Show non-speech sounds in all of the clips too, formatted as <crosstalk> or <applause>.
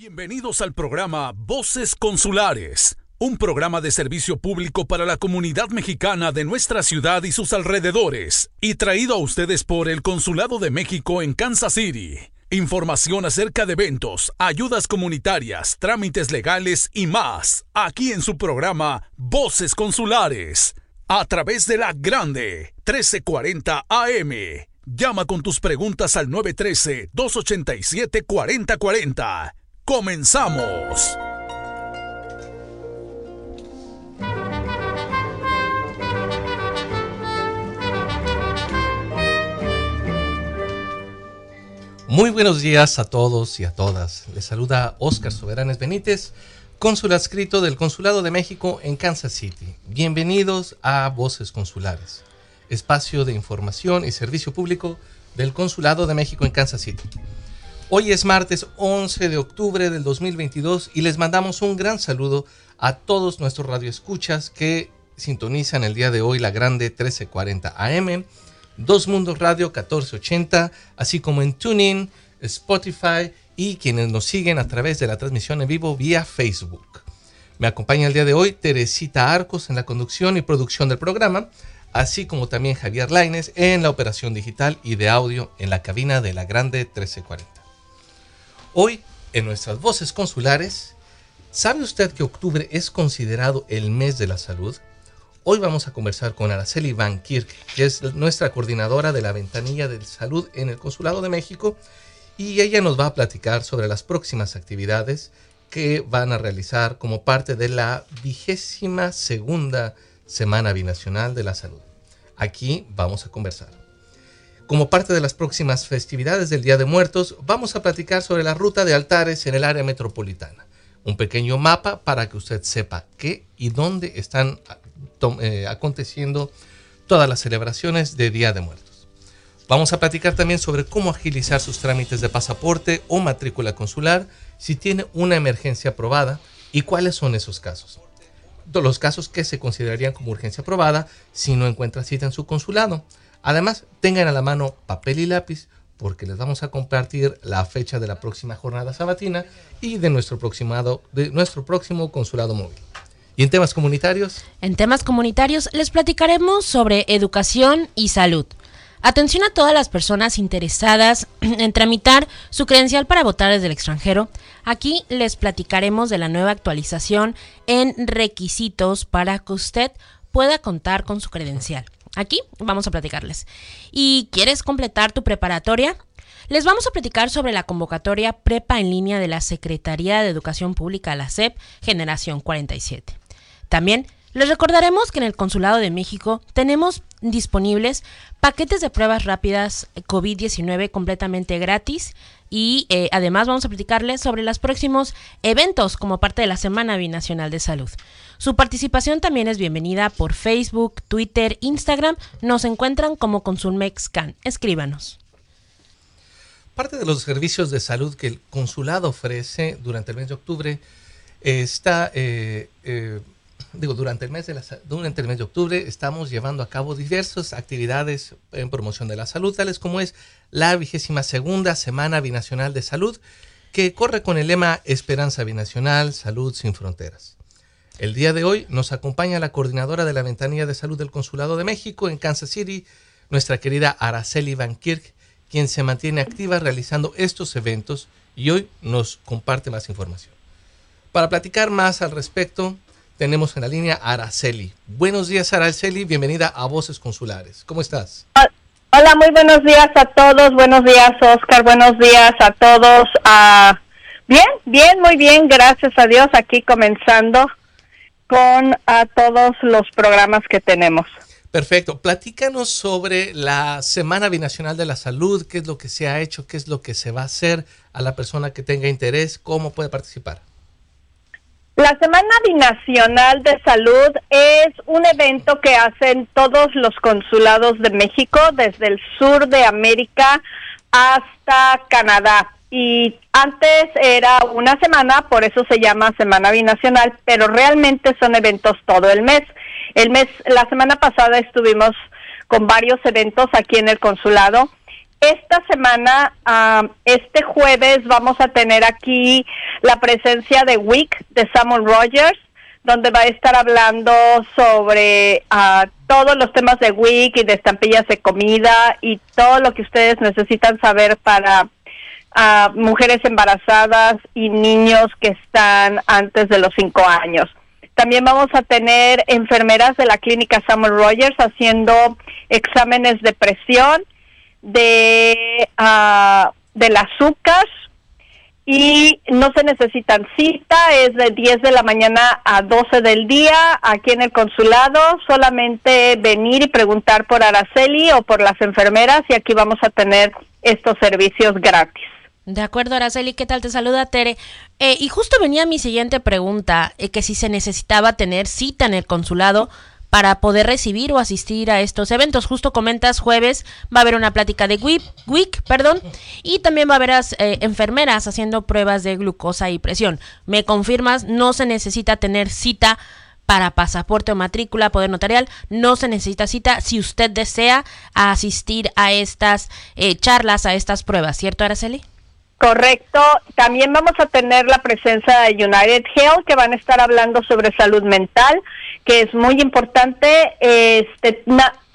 Bienvenidos al programa Voces Consulares, un programa de servicio público para la comunidad mexicana de nuestra ciudad y sus alrededores, y traído a ustedes por el Consulado de México en Kansas City. Información acerca de eventos, ayudas comunitarias, trámites legales y más, aquí en su programa Voces Consulares, a través de la grande 1340 AM. Llama con tus preguntas al 913-287-4040. ¡Comenzamos! Muy buenos días a todos y a todas. Les saluda Oscar Soberanes Benítez, cónsul adscrito del Consulado de México en Kansas City. Bienvenidos a Voces Consulares, espacio de información y servicio público del Consulado de México en Kansas City. Hoy es martes 11 de octubre del 2022 y les mandamos un gran saludo a todos nuestros radioescuchas que sintonizan el día de hoy la grande 1340 AM Dos Mundos Radio 1480, así como en TuneIn, Spotify y quienes nos siguen a través de la transmisión en vivo vía Facebook. Me acompaña el día de hoy Teresita Arcos en la conducción y producción del programa, así como también Javier Laines en la operación digital y de audio en la cabina de la Grande 1340. Hoy, en nuestras voces consulares, ¿sabe usted que octubre es considerado el mes de la salud? Hoy vamos a conversar con Araceli Van Kirk, que es nuestra coordinadora de la ventanilla de salud en el Consulado de México, y ella nos va a platicar sobre las próximas actividades que van a realizar como parte de la vigésima segunda Semana Binacional de la Salud. Aquí vamos a conversar. Como parte de las próximas festividades del Día de Muertos, vamos a platicar sobre la ruta de altares en el área metropolitana. Un pequeño mapa para que usted sepa qué y dónde están eh, aconteciendo todas las celebraciones de Día de Muertos. Vamos a platicar también sobre cómo agilizar sus trámites de pasaporte o matrícula consular si tiene una emergencia aprobada y cuáles son esos casos. Los casos que se considerarían como urgencia aprobada si no encuentra cita en su consulado. Además, tengan a la mano papel y lápiz porque les vamos a compartir la fecha de la próxima jornada sabatina y de nuestro, de nuestro próximo consulado móvil. ¿Y en temas comunitarios? En temas comunitarios les platicaremos sobre educación y salud. Atención a todas las personas interesadas <clears throat> en tramitar su credencial para votar desde el extranjero. Aquí les platicaremos de la nueva actualización en requisitos para que usted pueda contar con su credencial. Aquí vamos a platicarles. ¿Y quieres completar tu preparatoria? Les vamos a platicar sobre la convocatoria Prepa en línea de la Secretaría de Educación Pública, la SEP, Generación 47. También les recordaremos que en el Consulado de México tenemos disponibles paquetes de pruebas rápidas COVID-19 completamente gratis y eh, además vamos a platicarles sobre los próximos eventos como parte de la Semana Binacional de Salud. Su participación también es bienvenida por Facebook, Twitter, Instagram. Nos encuentran como ConsulmexCan. Escríbanos. Parte de los servicios de salud que el consulado ofrece durante el mes de octubre está eh, eh, digo, durante el, mes de la, durante el mes de octubre estamos llevando a cabo diversas actividades en promoción de la salud, tales como es la vigésima segunda Semana Binacional de Salud, que corre con el lema Esperanza Binacional, Salud sin Fronteras. El día de hoy nos acompaña la coordinadora de la Ventanilla de Salud del Consulado de México en Kansas City, nuestra querida Araceli Van Kirk, quien se mantiene activa realizando estos eventos y hoy nos comparte más información. Para platicar más al respecto, tenemos en la línea Araceli. Buenos días, Araceli. Bienvenida a Voces Consulares. ¿Cómo estás? Hola, muy buenos días a todos. Buenos días, Oscar. Buenos días a todos. Ah, bien, bien, muy bien. Gracias a Dios. Aquí comenzando con a todos los programas que tenemos. Perfecto. Platícanos sobre la Semana Binacional de la Salud, qué es lo que se ha hecho, qué es lo que se va a hacer a la persona que tenga interés, cómo puede participar. La Semana Binacional de Salud es un evento que hacen todos los consulados de México, desde el sur de América hasta Canadá. Y antes era una semana, por eso se llama Semana Binacional, pero realmente son eventos todo el mes. El mes, la semana pasada estuvimos con varios eventos aquí en el consulado esta semana, ah, este jueves, vamos a tener aquí la presencia de Wick de Samuel Rogers, donde va a estar hablando sobre uh, todos los temas de WIC y de estampillas de comida y todo lo que ustedes necesitan saber para a mujeres embarazadas y niños que están antes de los cinco años. También vamos a tener enfermeras de la clínica Samuel Rogers haciendo exámenes de presión, de uh, del azúcar y no se necesitan cita, es de 10 de la mañana a 12 del día aquí en el consulado, solamente venir y preguntar por Araceli o por las enfermeras y aquí vamos a tener estos servicios gratis. De acuerdo, Araceli, ¿qué tal? Te saluda Tere. Eh, y justo venía mi siguiente pregunta, eh, que si se necesitaba tener cita en el consulado para poder recibir o asistir a estos eventos. Justo comentas, jueves va a haber una plática de WIC, perdón, y también va a haber eh, enfermeras haciendo pruebas de glucosa y presión. ¿Me confirmas? No se necesita tener cita para pasaporte o matrícula, poder notarial, no se necesita cita si usted desea asistir a estas charlas, a estas pruebas, ¿cierto, Araceli? Correcto. También vamos a tener la presencia de United Health, que van a estar hablando sobre salud mental, que es muy importante. Este,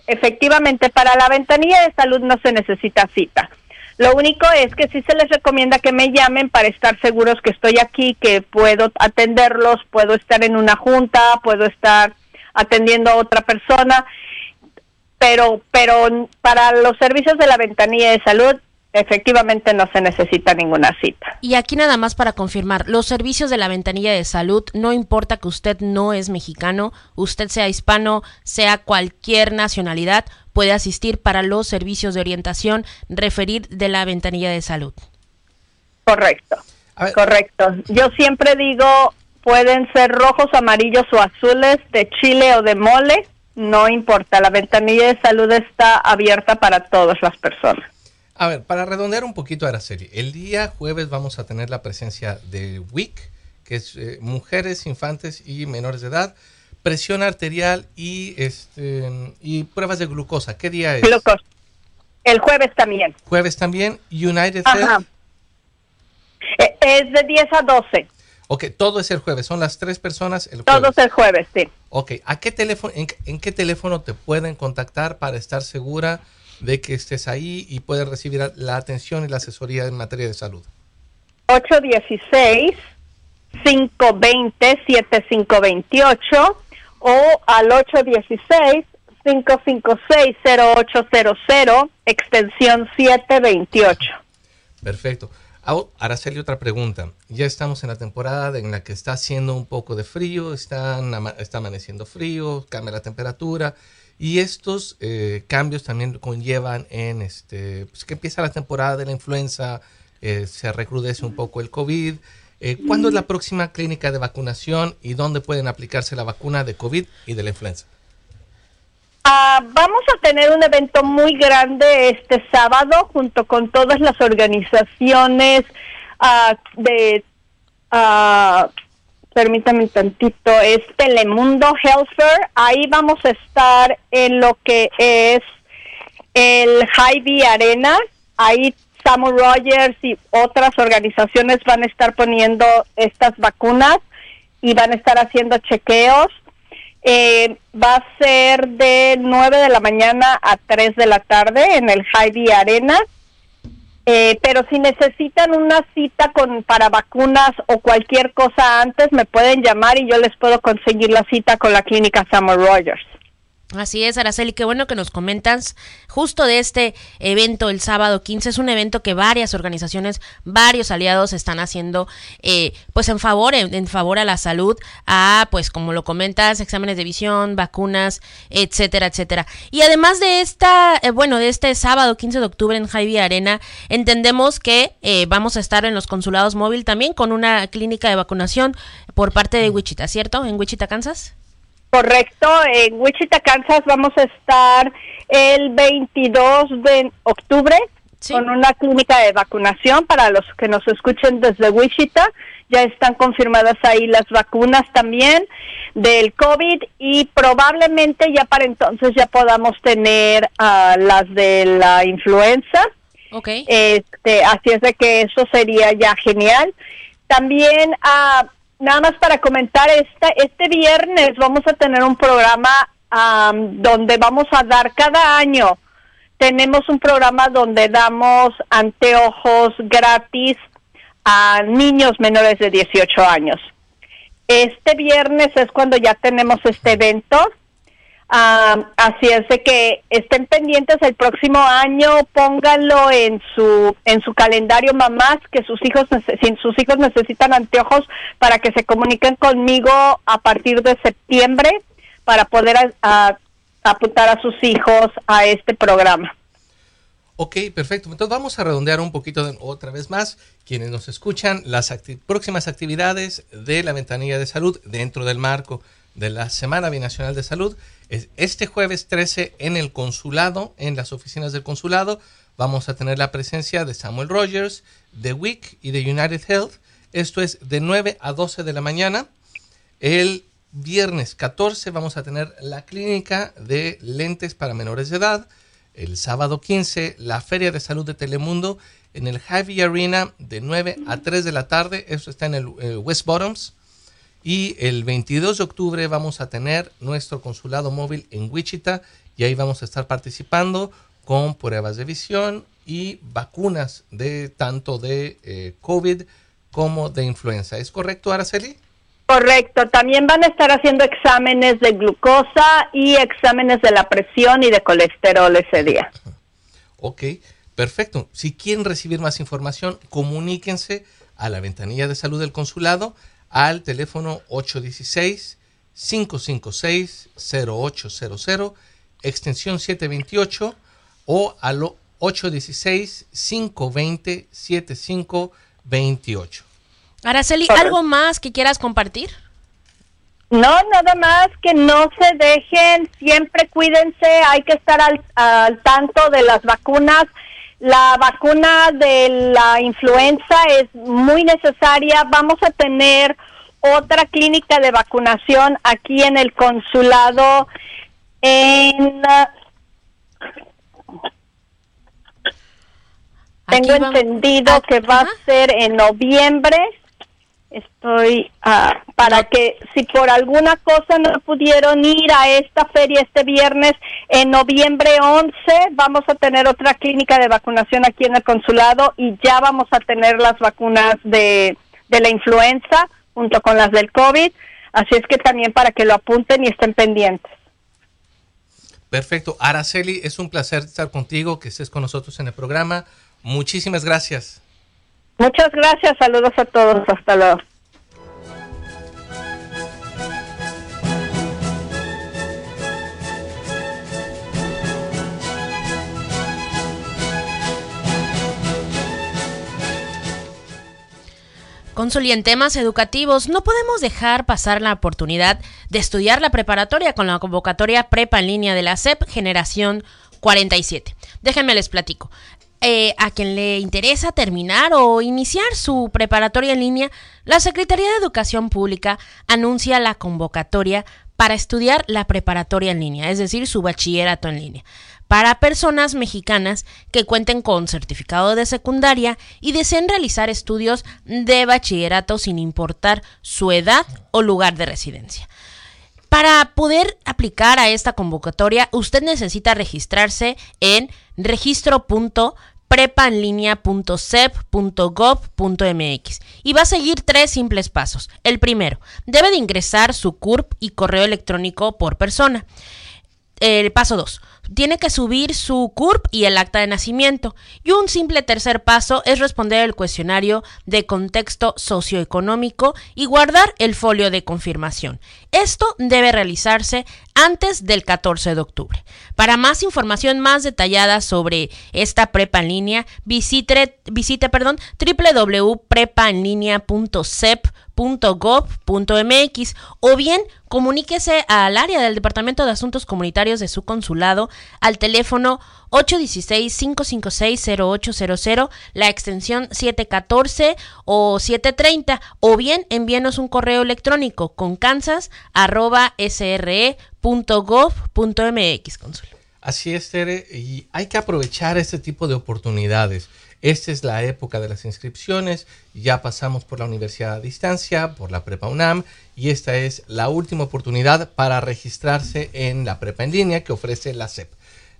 efectivamente, para la ventanilla de salud no se necesita cita. Lo único es que sí se les recomienda que me llamen para estar seguros que estoy aquí, que puedo atenderlos, puedo estar en una junta, puedo estar atendiendo a otra persona, pero pero para los servicios de la ventanilla de salud Efectivamente no se necesita ninguna cita. Y aquí nada más para confirmar, los servicios de la ventanilla de salud, no importa que usted no es mexicano, usted sea hispano, sea cualquier nacionalidad, puede asistir para los servicios de orientación referir de la ventanilla de salud. Correcto, correcto. Yo siempre digo, pueden ser rojos, amarillos o azules, de chile o de mole, no importa, la ventanilla de salud está abierta para todas las personas. A ver, para redondear un poquito a la serie, el día jueves vamos a tener la presencia de WIC, que es eh, mujeres, infantes y menores de edad, presión arterial y este y pruebas de glucosa. ¿Qué día es? Glucosa. El jueves también. Jueves también. United Ajá. Eh, es de 10 a 12. Ok, todo es el jueves. Son las tres personas el jueves. Todo es el jueves, sí. Ok, ¿a qué teléfono, en qué teléfono te pueden contactar para estar segura? De que estés ahí y puedes recibir la atención y la asesoría en materia de salud? 816-520-7528 o al 816-556-0800, extensión 728. Perfecto. Araceli, otra pregunta. Ya estamos en la temporada en la que está haciendo un poco de frío, está, está amaneciendo frío, cambia la temperatura. Y estos eh, cambios también conllevan en este, pues que empieza la temporada de la influenza, eh, se recrudece un poco el COVID. Eh, ¿Cuándo es la próxima clínica de vacunación y dónde pueden aplicarse la vacuna de COVID y de la influenza? Ah, vamos a tener un evento muy grande este sábado junto con todas las organizaciones uh, de uh, permítame un tantito, es Telemundo Health Fair. Ahí vamos a estar en lo que es el Hy-Vee Arena. Ahí Samuel Rogers y otras organizaciones van a estar poniendo estas vacunas y van a estar haciendo chequeos. Eh, va a ser de 9 de la mañana a 3 de la tarde en el Hy-Vee Arena. Eh, pero si necesitan una cita con para vacunas o cualquier cosa antes, me pueden llamar y yo les puedo conseguir la cita con la clínica Samuel Rogers. Así es, Araceli, qué bueno que nos comentas justo de este evento el sábado 15. Es un evento que varias organizaciones, varios aliados están haciendo eh, pues en favor, en, favor a la salud, a pues como lo comentas, exámenes de visión, vacunas, etcétera, etcétera. Y además de esta, eh, bueno, de este sábado 15 de octubre en Javi Arena, entendemos que eh, vamos a estar en los consulados móvil también con una clínica de vacunación por parte de Wichita, ¿cierto? En Wichita, Kansas. Correcto, en Wichita, Kansas vamos a estar el 22 de octubre con una clínica de vacunación para los que nos escuchen desde Wichita. Ya están confirmadas ahí las vacunas también del COVID y probablemente ya para entonces ya podamos tener uh, las de la influenza. Ok. Este, así es de que eso sería ya genial. También, ah, nada más para comentar, esta, este viernes vamos a tener un programa am, donde vamos a dar cada año, tenemos un programa donde damos anteojos gratis a niños menores de 18 años. Este viernes es cuando ya tenemos este evento. Ah, así es de que estén pendientes el próximo año, pónganlo en su en su calendario mamás que sus hijos si sus hijos necesitan anteojos para que se comuniquen conmigo a partir de septiembre para poder a- apuntar a sus hijos a este programa. Ok, perfecto. Entonces vamos a redondear un poquito otra vez más. Quienes nos escuchan, las próximas actividades de la ventanilla de salud dentro del marco de la Semana Binacional de Salud. Es este jueves 13 en el consulado, en las oficinas del consulado, vamos a tener la presencia de Samuel Rogers, de WIC y de United Health. Esto es de 9 a 12 de la mañana. El viernes 14 vamos a tener la clínica de lentes para menores de edad. El sábado 15 la Feria de Salud de Telemundo en el Javi Arena de 9 a 3 de la tarde. Esto está en el eh, West Bottoms. Y el 22 de octubre vamos a tener nuestro consulado móvil en Wichita y ahí vamos a estar participando con pruebas de visión y vacunas de tanto de eh, COVID como de influenza. ¿Es correcto, Araceli? Correcto, también van a estar haciendo exámenes de glucosa y exámenes de la presión y de colesterol ese día. <laughs> Ok, perfecto. Si quieren recibir más información, comuníquense a la ventanilla de salud del consulado al teléfono 816-556-0800, extensión 728 o al 816-520-7528. Araceli. ¿algo más que quieras compartir? No, nada más que no se dejen, siempre cuídense, hay que estar al, al tanto de las vacunas. La vacuna de la influenza es muy necesaria. Vamos a tener otra clínica de vacunación aquí en el consulado en... Tengo entendido Ah, que va a ser en noviembre. Estoy ah, para que si por alguna cosa no pudieron ir a esta feria este viernes, en noviembre 11 vamos a tener otra clínica de vacunación aquí en el consulado y ya vamos a tener las vacunas de, de la influenza junto con las del COVID. Así es que también para que lo apunten y estén pendientes. Perfecto. Araceli, es un placer estar contigo, que estés con nosotros en el programa. Muchísimas gracias. Muchas gracias, saludos a todos, hasta luego. Consul, y en temas educativos, no podemos dejar pasar la oportunidad de estudiar la preparatoria con la convocatoria Prepa en línea de la SEP Generación 47. Déjenme les platico. Eh, a quien le interesa terminar o iniciar su preparatoria en línea, la Secretaría de Educación Pública anuncia la convocatoria para estudiar la preparatoria en línea, es decir, su bachillerato en línea, para personas mexicanas que cuenten con certificado de secundaria y deseen realizar estudios de bachillerato sin importar su edad o lugar de residencia. Para poder aplicar a esta convocatoria, usted necesita registrarse en registro.prepaenlinea.sep.gov.mx y va a seguir tres simples pasos. El primero, debe de ingresar su CURP y correo electrónico por persona. El paso 2. Tiene que subir su CURP y el acta de nacimiento. Y un simple tercer paso es responder el cuestionario de contexto socioeconómico y guardar el folio de confirmación. Esto debe realizarse antes del 14 de octubre. Para más información más detallada sobre esta prepa en línea, visite, visite perdón, o bien comuníquese al área del Departamento de Asuntos Comunitarios de su consulado al teléfono 816-556-0800, la extensión 714 o 730, o bien envíenos un correo electrónico con kansas arroba. Consul. Así es, Tere, y hay que aprovechar este tipo de oportunidades. Esta es la época de las inscripciones, ya pasamos por la universidad a distancia, por la prepa UNAM, y esta es la última oportunidad para registrarse en la prepa en línea que ofrece la SEP.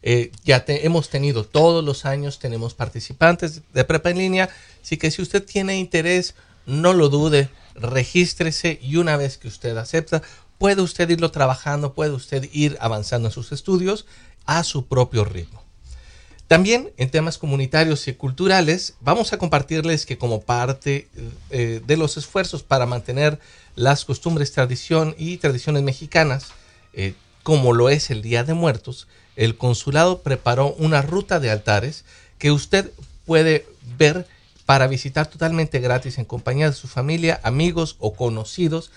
Eh, ya hemos tenido todos los años, tenemos participantes de prepa en línea, así que si usted tiene interés, no lo dude, regístrese y una vez que usted acepta, puede usted irlo trabajando, puede usted ir avanzando en sus estudios a su propio ritmo. También en temas comunitarios y culturales, vamos a compartirles que como parte eh, de los esfuerzos para mantener las costumbres, tradición y tradiciones mexicanas, eh, como lo es el Día de Muertos, el consulado preparó una ruta de altares que usted puede ver para visitar totalmente gratis en compañía de su familia, amigos o conocidos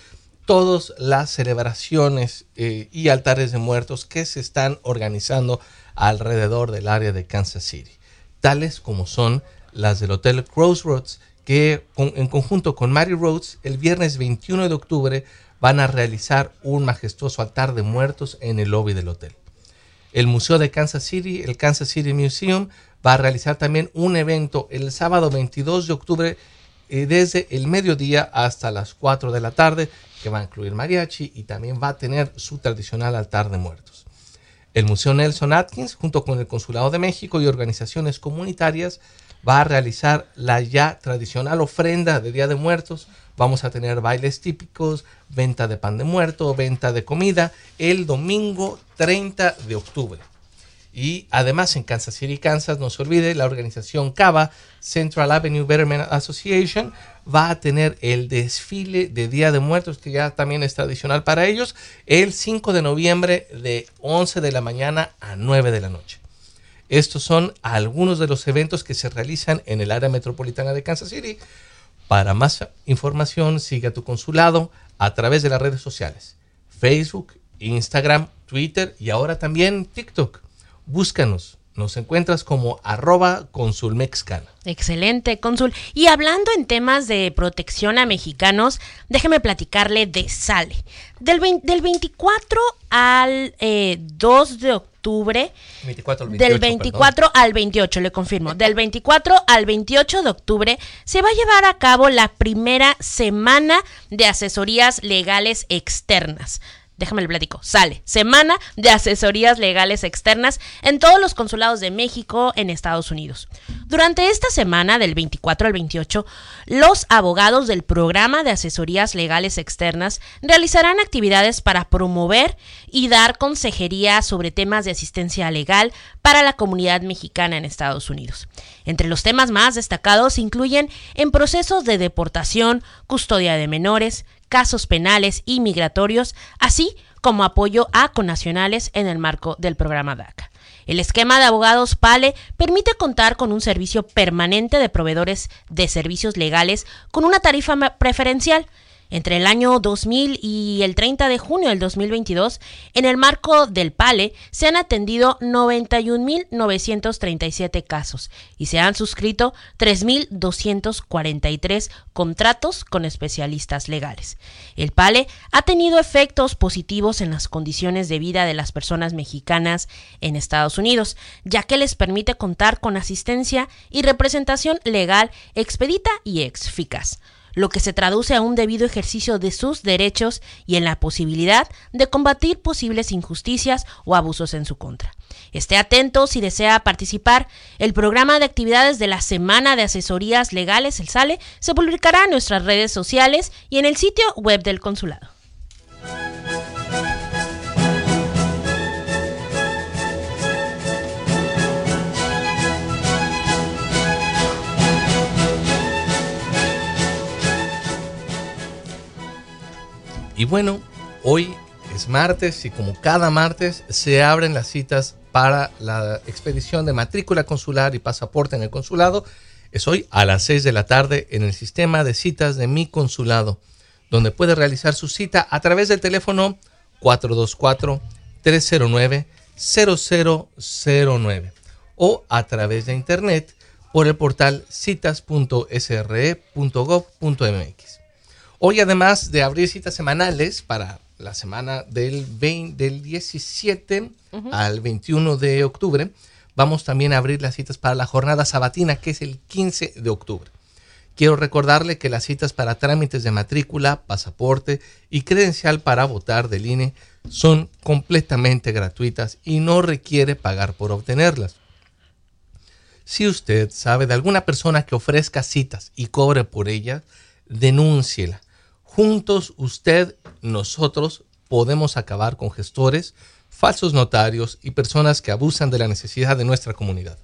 todas las celebraciones eh, y altares de muertos que se están organizando alrededor del área de Kansas City, tales como son las del Hotel Crossroads, que en conjunto con Mary Rhodes, el viernes 21 de octubre van a realizar un majestuoso altar de muertos en el lobby del hotel. El Museo de Kansas City, el Kansas City Museum, va a realizar también un evento el sábado 22 de octubre eh, desde el mediodía hasta las 4 de la tarde, que va a incluir mariachi y también va a tener su tradicional altar de muertos. El Museo Nelson Atkins, junto con el Consulado de México y organizaciones comunitarias, va a realizar la ya tradicional ofrenda de Día de Muertos. Vamos a tener bailes típicos, venta de pan de muerto, venta de comida el domingo 30 de octubre. Y además en Kansas City, Kansas, no se olvide, la organización CAVA, Central Avenue Betterment Association, va a tener el desfile de Día de Muertos, que ya también es tradicional para ellos, el 5 de noviembre de 11 de la mañana a 9 de la noche. Estos son algunos de los eventos que se realizan en el área metropolitana de Kansas City. Para más información, sigue a tu consulado a través de las redes sociales, Facebook, Instagram, Twitter y ahora también TikTok. Búscanos nos encuentras como arroba. Excelente, cónsul. Y hablando en temas de protección a mexicanos, déjeme platicarle de Sale. Del, del 24 al 2 eh, de octubre. 24 al 28, del 24 al 28, le confirmo. Del 24 al 28 de octubre se va a llevar a cabo la primera semana de asesorías legales externas déjame el platico, sale Semana de Asesorías Legales Externas en todos los consulados de México en Estados Unidos. Durante esta semana, del 24 al 28, los abogados del programa de asesorías legales externas realizarán actividades para promover y dar consejería sobre temas de asistencia legal para la comunidad mexicana en Estados Unidos. Entre los temas más destacados incluyen en procesos de deportación, custodia de menores, casos penales y migratorios, así como apoyo a conacionales en el marco del programa DACA. El esquema de abogados PALE permite contar con un servicio permanente de proveedores de servicios legales con una tarifa preferencial entre el año 2000 y el 30 de junio del 2022, en el marco del PALE, se han atendido 91.937 casos y se han suscrito 3.243 contratos con especialistas legales. El PALE ha tenido efectos positivos en las condiciones de vida de las personas mexicanas en Estados Unidos, ya que les permite contar con asistencia y representación legal expedita y eficaz lo que se traduce a un debido ejercicio de sus derechos y en la posibilidad de combatir posibles injusticias o abusos en su contra. Esté atento si desea participar. El programa de actividades de la Semana de Asesorías Legales, el SALE, se publicará en nuestras redes sociales y en el sitio web del consulado. Y bueno, hoy es martes y como cada martes se abren las citas para la expedición de matrícula consular y pasaporte en el consulado. Es hoy a las 6 de la tarde en el sistema de citas de mi consulado, donde puede realizar su cita a través del teléfono 424-309-0009 o a través de internet por el portal citas.sre.gov.mx. Hoy, además de abrir citas semanales para la semana del, 20, del 17 al 21 de octubre, vamos también a abrir las citas para la jornada sabatina, que es el 15 de octubre. Quiero recordarle que las citas para trámites de matrícula, pasaporte y credencial para votar del INE son completamente gratuitas y no requiere pagar por obtenerlas. Si usted sabe de alguna persona que ofrezca citas y cobre por ellas, denúnciela. Juntos usted, nosotros, podemos acabar con gestores, falsos notarios y personas que abusan de la necesidad de nuestra comunidad.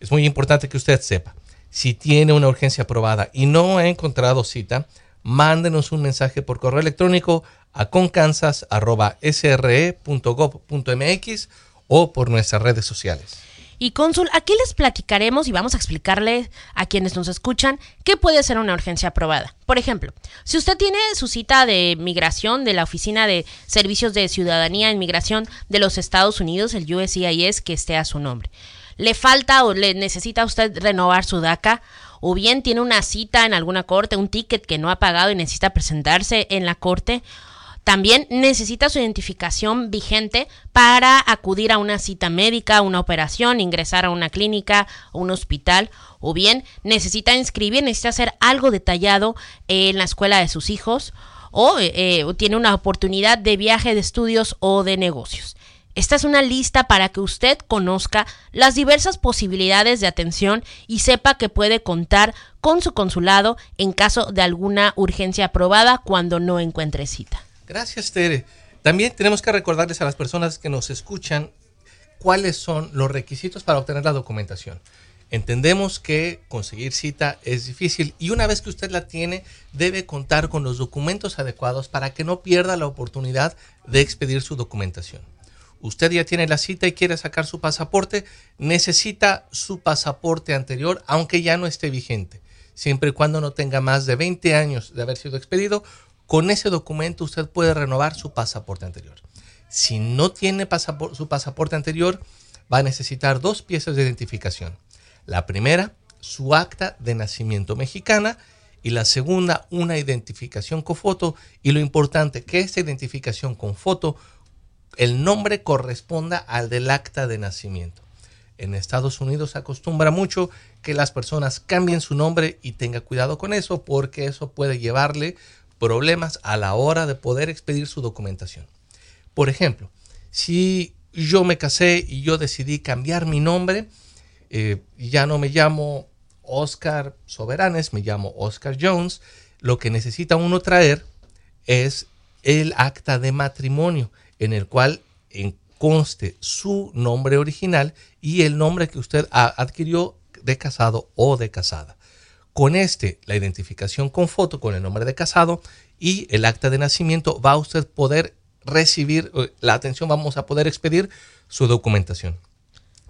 Es muy importante que usted sepa, si tiene una urgencia aprobada y no ha encontrado cita, mándenos un mensaje por correo electrónico a concansas.sre.gov.mx o por nuestras redes sociales. Y cónsul, aquí les platicaremos y vamos a explicarle a quienes nos escuchan qué puede ser una urgencia aprobada. Por ejemplo, si usted tiene su cita de migración de la Oficina de Servicios de Ciudadanía en Migración de los Estados Unidos, el USCIS, que esté a su nombre. Le falta o le necesita usted renovar su DACA o bien tiene una cita en alguna corte, un ticket que no ha pagado y necesita presentarse en la corte también necesita su identificación vigente para acudir a una cita médica, una operación, ingresar a una clínica o un hospital, o bien necesita inscribir, necesita hacer algo detallado en la escuela de sus hijos, o eh, tiene una oportunidad de viaje de estudios o de negocios. Esta es una lista para que usted conozca las diversas posibilidades de atención y sepa que puede contar con su consulado en caso de alguna urgencia aprobada cuando no encuentre cita. Gracias, Tere. También tenemos que recordarles a las personas que nos escuchan cuáles son los requisitos para obtener la documentación. Entendemos que conseguir cita es difícil y una vez que usted la tiene debe contar con los documentos adecuados para que no pierda la oportunidad de expedir su documentación. Usted ya tiene la cita y quiere sacar su pasaporte, necesita su pasaporte anterior aunque ya no esté vigente, siempre y cuando no tenga más de 20 años de haber sido expedido con ese documento usted puede renovar su pasaporte anterior. Si no tiene su pasaporte anterior, va a necesitar dos piezas de identificación. La primera, su acta de nacimiento mexicana y la segunda, una identificación con foto. Y lo importante, que esta identificación con foto, el nombre corresponda al del acta de nacimiento. En Estados Unidos acostumbra mucho que las personas cambien su nombre y tenga cuidado con eso porque eso puede llevarle problemas a la hora de poder expedir su documentación. Por ejemplo, si yo me casé y yo decidí cambiar mi nombre, eh, ya no me llamo Oscar Soberanes, me llamo Oscar Jones, lo que necesita uno traer es el acta de matrimonio en el cual conste su nombre original y el nombre que usted adquirió de casado o de casada. Con este, la identificación con foto, con el nombre de casado y el acta de nacimiento, va a usted poder recibir eh, la atención, vamos a poder expedir su documentación.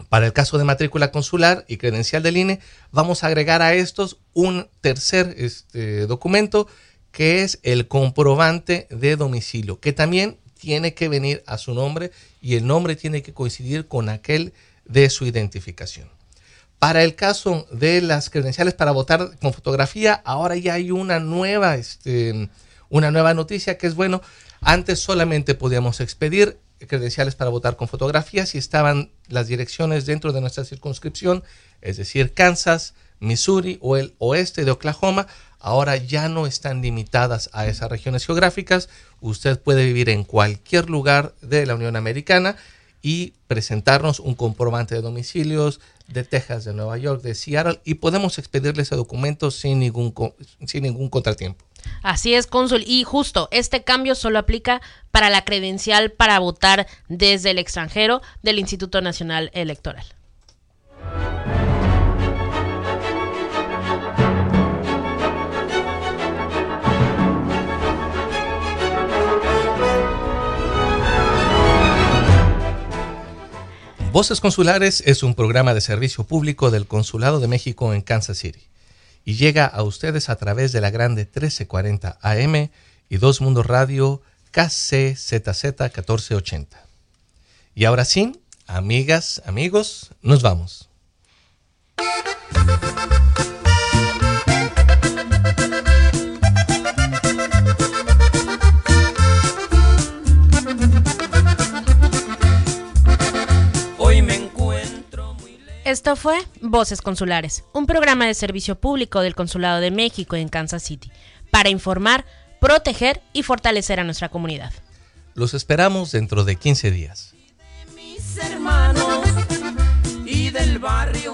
Para el caso de matrícula consular y credencial del INE, vamos a agregar a estos un tercer este, documento que es el comprobante de domicilio, que también tiene que venir a su nombre y el nombre tiene que coincidir con aquel de su identificación. Para el caso de las credenciales para votar con fotografía, ahora ya hay una nueva, este, una nueva noticia que es bueno. Antes solamente podíamos expedir credenciales para votar con fotografía si estaban las direcciones dentro de nuestra circunscripción, es decir, Kansas, Missouri o el oeste de Oklahoma. Ahora ya no están limitadas a esas regiones geográficas. Usted puede vivir en cualquier lugar de la Unión Americana y presentarnos un comprobante de domicilios de Texas, de Nueva York, de Seattle y podemos expedirle ese documento sin ningún, sin ningún contratiempo. Así es, cónsul. Y justo, este cambio solo aplica para la credencial para votar desde el extranjero del Instituto Nacional Electoral. Voces Consulares es un programa de servicio público del Consulado de México en Kansas City y llega a ustedes a través de la grande 1340 AM y Dos Mundos Radio KCZZ 1480. Y ahora sí, amigas, amigos, nos vamos. Esto fue Voces Consulares, un programa de servicio público del Consulado de México en Kansas City, para informar, proteger y fortalecer a nuestra comunidad. Los esperamos dentro de 15 días. De mis hermanos y del barrio.